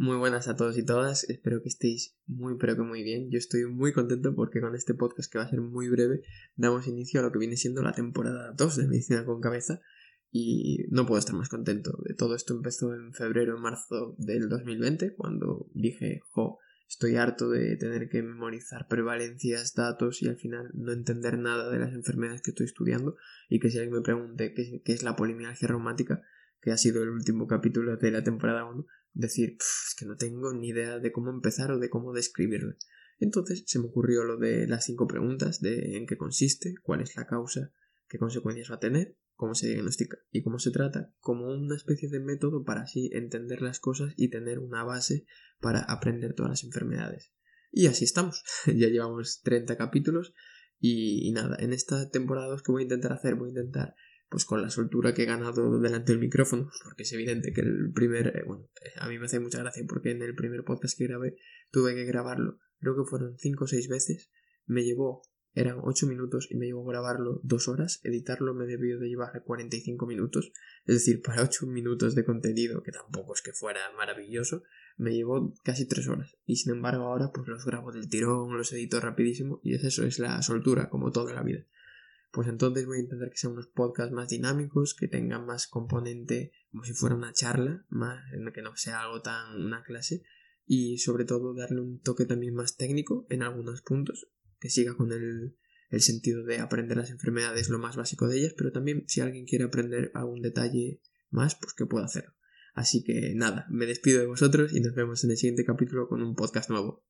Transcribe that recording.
Muy buenas a todos y todas, espero que estéis muy pero que muy bien. Yo estoy muy contento porque con este podcast que va a ser muy breve damos inicio a lo que viene siendo la temporada 2 de Medicina con Cabeza y no puedo estar más contento. De todo esto empezó en febrero, marzo del 2020 cuando dije, jo, estoy harto de tener que memorizar prevalencias, datos y al final no entender nada de las enfermedades que estoy estudiando y que si alguien me pregunte qué es la polimialgia reumática, que ha sido el último capítulo de la temporada 1, decir, es que no tengo ni idea de cómo empezar o de cómo describirlo. Entonces se me ocurrió lo de las cinco preguntas de en qué consiste, cuál es la causa, qué consecuencias va a tener, cómo se diagnostica y cómo se trata, como una especie de método para así entender las cosas y tener una base para aprender todas las enfermedades. Y así estamos, ya llevamos 30 capítulos y, y nada, en esta temporada 2 que voy a intentar hacer, voy a intentar pues con la soltura que he ganado delante del micrófono, porque es evidente que el primer, eh, bueno, eh, a mí me hace mucha gracia porque en el primer podcast que grabé tuve que grabarlo, creo que fueron 5 o 6 veces, me llevó, eran 8 minutos y me llevó grabarlo 2 horas, editarlo me debió de llevar 45 minutos, es decir, para 8 minutos de contenido, que tampoco es que fuera maravilloso, me llevó casi 3 horas, y sin embargo ahora pues los grabo del tirón, los edito rapidísimo, y es eso, es la soltura, como toda la vida pues entonces voy a intentar que sean unos podcasts más dinámicos, que tengan más componente como si fuera una charla, más que no sea algo tan una clase y sobre todo darle un toque también más técnico en algunos puntos, que siga con el, el sentido de aprender las enfermedades, lo más básico de ellas, pero también si alguien quiere aprender algún detalle más, pues que pueda hacerlo. Así que nada, me despido de vosotros y nos vemos en el siguiente capítulo con un podcast nuevo.